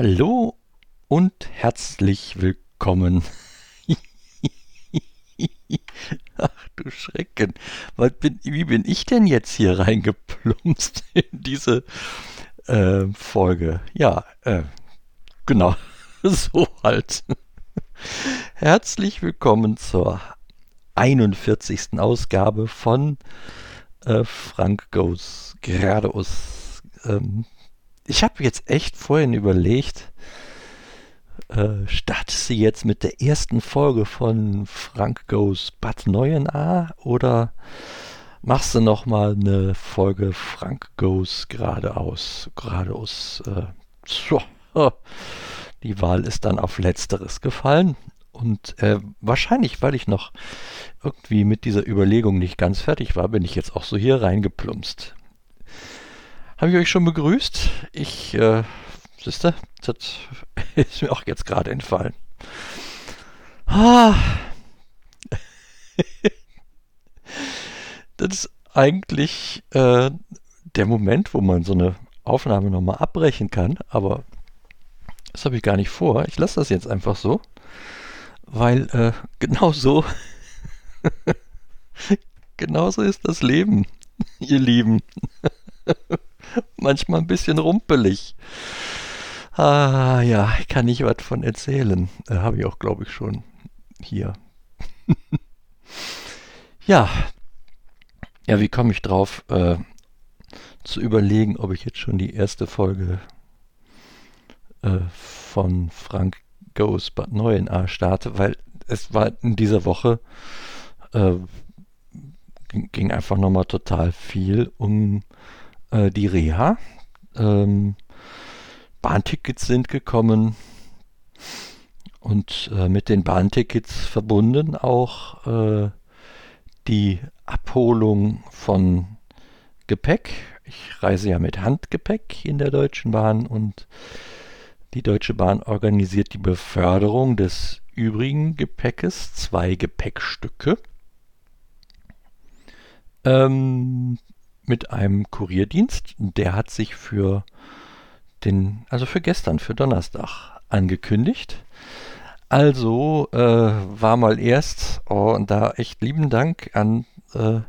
Hallo und herzlich willkommen. Ach du Schrecken. Bin, wie bin ich denn jetzt hier reingeplumpst in diese äh, Folge? Ja, äh, genau. so halt. Herzlich willkommen zur 41. Ausgabe von äh, Frank Goes geradeaus. Ähm, ich habe jetzt echt vorhin überlegt, äh, startest du jetzt mit der ersten Folge von Frank Goes Bad Neuenahr oder machst du nochmal eine Folge Frank Goes geradeaus? Geradeaus. Äh, so, die Wahl ist dann auf Letzteres gefallen. Und äh, wahrscheinlich, weil ich noch irgendwie mit dieser Überlegung nicht ganz fertig war, bin ich jetzt auch so hier reingeplumpst. Habe ich euch schon begrüßt? Ich, äh, siehste, das ist mir auch jetzt gerade entfallen. Ah. das ist eigentlich äh, der Moment, wo man so eine Aufnahme nochmal abbrechen kann, aber das habe ich gar nicht vor. Ich lasse das jetzt einfach so, weil äh, genau so, genau so ist das Leben, ihr Lieben manchmal ein bisschen rumpelig. Ah ja, ich kann nicht was von erzählen. Äh, Habe ich auch, glaube ich, schon hier. ja. Ja, wie komme ich drauf, äh, zu überlegen, ob ich jetzt schon die erste Folge äh, von Frank Goes Bad Neuenahr starte, weil es war in dieser Woche äh, ging, ging einfach nochmal total viel um äh, die Reha. Ähm, Bahntickets sind gekommen und äh, mit den Bahntickets verbunden auch äh, die Abholung von Gepäck. Ich reise ja mit Handgepäck in der Deutschen Bahn und die Deutsche Bahn organisiert die Beförderung des übrigen Gepäckes, zwei Gepäckstücke. Ähm, mit einem Kurierdienst. Der hat sich für den, also für gestern, für Donnerstag angekündigt. Also äh, war mal erst, oh, und da echt lieben Dank an äh,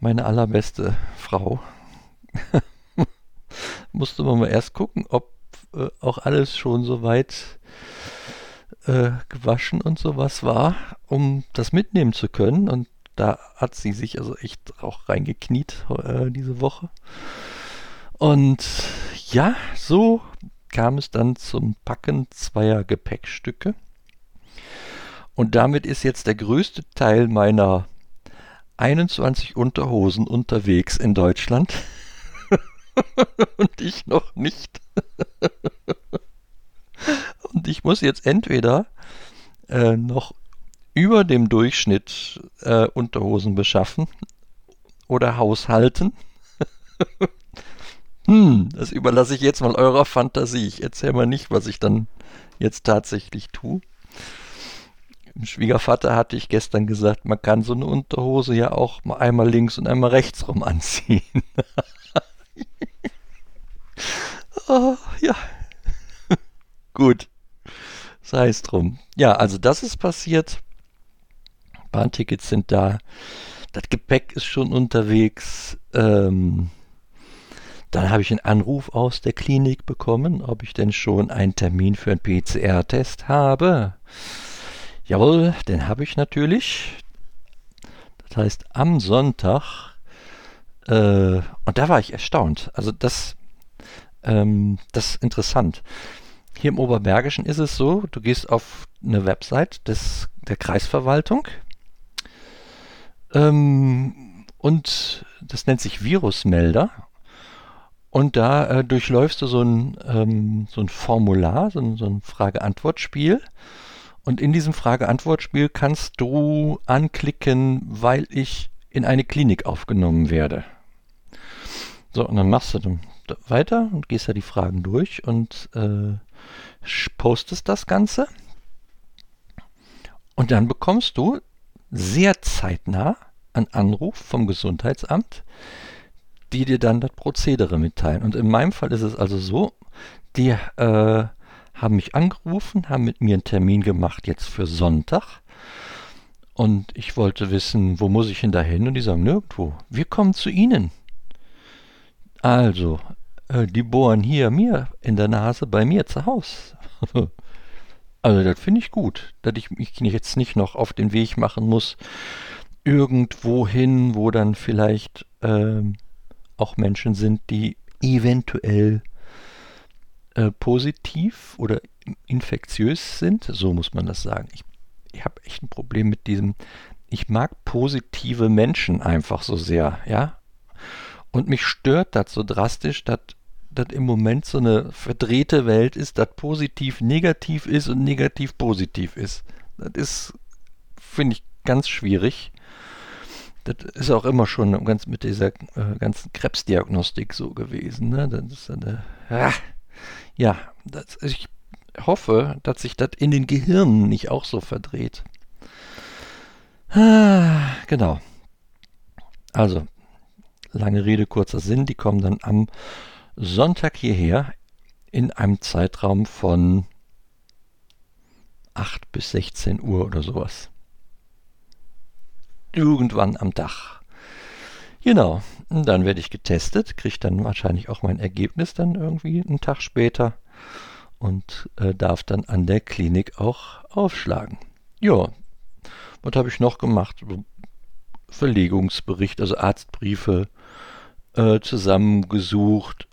meine allerbeste Frau. Musste man mal erst gucken, ob äh, auch alles schon soweit äh, gewaschen und sowas war, um das mitnehmen zu können. Und da hat sie sich also echt auch reingekniet äh, diese Woche. Und ja, so kam es dann zum Packen zweier Gepäckstücke. Und damit ist jetzt der größte Teil meiner 21 Unterhosen unterwegs in Deutschland. Und ich noch nicht. Und ich muss jetzt entweder äh, noch über dem Durchschnitt äh, Unterhosen beschaffen oder haushalten. hm, das überlasse ich jetzt mal eurer Fantasie. Ich erzähle mal nicht, was ich dann jetzt tatsächlich tue. Dem Schwiegervater hatte ich gestern gesagt, man kann so eine Unterhose ja auch mal einmal links und einmal rechts rum anziehen. oh, ja. Gut. Sei es drum. Ja, also das ist passiert. Bahntickets sind da. Das Gepäck ist schon unterwegs. Ähm, dann habe ich einen Anruf aus der Klinik bekommen, ob ich denn schon einen Termin für einen PCR-Test habe. Jawohl, den habe ich natürlich. Das heißt, am Sonntag, äh, und da war ich erstaunt. Also das, ähm, das ist interessant. Hier im Oberbergischen ist es so, du gehst auf eine Website des, der Kreisverwaltung ähm, und das nennt sich Virusmelder. Und da äh, durchläufst du so ein, ähm, so ein Formular, so ein, so ein Frage-Antwort-Spiel. Und in diesem Frage-Antwort-Spiel kannst du anklicken, weil ich in eine Klinik aufgenommen werde. So, und dann machst du dann weiter und gehst da die Fragen durch und äh, postest das Ganze. Und dann bekommst du sehr zeitnah einen Anruf vom Gesundheitsamt, die dir dann das Prozedere mitteilen. Und in meinem Fall ist es also so, die äh, haben mich angerufen, haben mit mir einen Termin gemacht jetzt für Sonntag. Und ich wollte wissen, wo muss ich denn da hin? Und die sagen, nirgendwo. Wir kommen zu Ihnen. Also, äh, die bohren hier mir in der Nase bei mir zu Hause. also, das finde ich gut, dass ich mich jetzt nicht noch auf den Weg machen muss, irgendwo hin, wo dann vielleicht ähm, auch Menschen sind, die eventuell äh, positiv oder infektiös sind. So muss man das sagen. Ich, ich habe echt ein Problem mit diesem. Ich mag positive Menschen einfach so sehr, ja. Und mich stört das so drastisch, dass das im Moment so eine verdrehte Welt ist, dass positiv negativ ist und negativ positiv ist. Das ist, finde ich, ganz schwierig. Das ist auch immer schon ganz mit dieser äh, ganzen Krebsdiagnostik so gewesen. Ne? Das ist eine, ah, ja, das, ich hoffe, dass sich das in den Gehirnen nicht auch so verdreht. Ah, genau. Also, lange Rede, kurzer Sinn, die kommen dann am Sonntag hierher in einem Zeitraum von 8 bis 16 Uhr oder sowas irgendwann am Dach. Genau, dann werde ich getestet, kriege dann wahrscheinlich auch mein Ergebnis dann irgendwie einen Tag später und äh, darf dann an der Klinik auch aufschlagen. Ja, was habe ich noch gemacht? Verlegungsbericht, also Arztbriefe äh, zusammengesucht,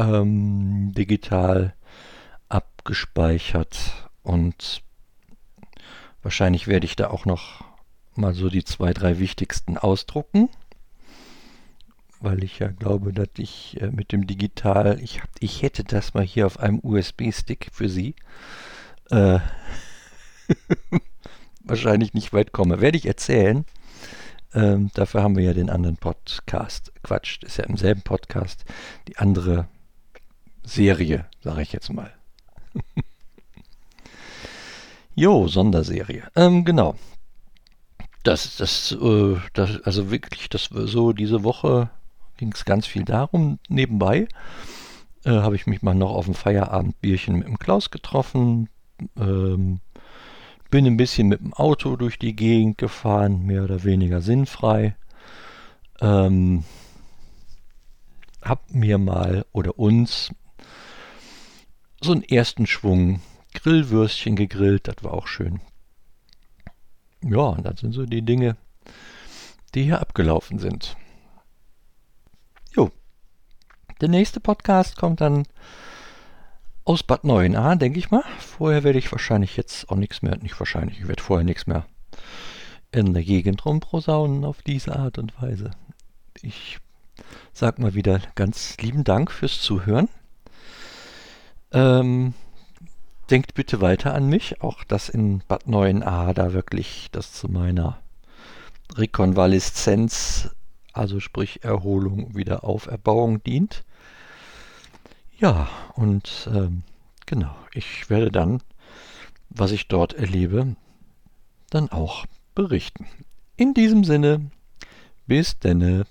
ähm, digital abgespeichert und wahrscheinlich werde ich da auch noch mal so die zwei, drei wichtigsten ausdrucken, weil ich ja glaube, dass ich äh, mit dem Digital, ich, hab, ich hätte das mal hier auf einem USB-Stick für Sie, äh, wahrscheinlich nicht weit komme. Werde ich erzählen. Ähm, dafür haben wir ja den anderen Podcast. Quatsch, ist ja im selben Podcast. Die andere Serie, sage ich jetzt mal. jo, Sonderserie. Ähm, genau. Das, das, äh, das, also wirklich, das so diese Woche ging es ganz viel darum. Nebenbei äh, habe ich mich mal noch auf ein Feierabendbierchen mit dem Klaus getroffen. Ähm, bin ein bisschen mit dem Auto durch die Gegend gefahren, mehr oder weniger sinnfrei. Ähm, hab mir mal oder uns so einen ersten Schwung Grillwürstchen gegrillt, das war auch schön. Ja, und das sind so die Dinge, die hier abgelaufen sind. Jo. Der nächste Podcast kommt dann aus Bad Neuenahr, denke ich mal. Vorher werde ich wahrscheinlich jetzt auch nichts mehr, nicht wahrscheinlich, ich werde vorher nichts mehr in der Gegend rumprosaunen auf diese Art und Weise. Ich sag mal wieder ganz lieben Dank fürs Zuhören. Ähm, denkt bitte weiter an mich, auch dass in Bad 9a da wirklich das zu meiner Rekonvaleszenz, also sprich Erholung, wieder Auferbauung dient. Ja, und ähm, genau, ich werde dann, was ich dort erlebe, dann auch berichten. In diesem Sinne, bis denne.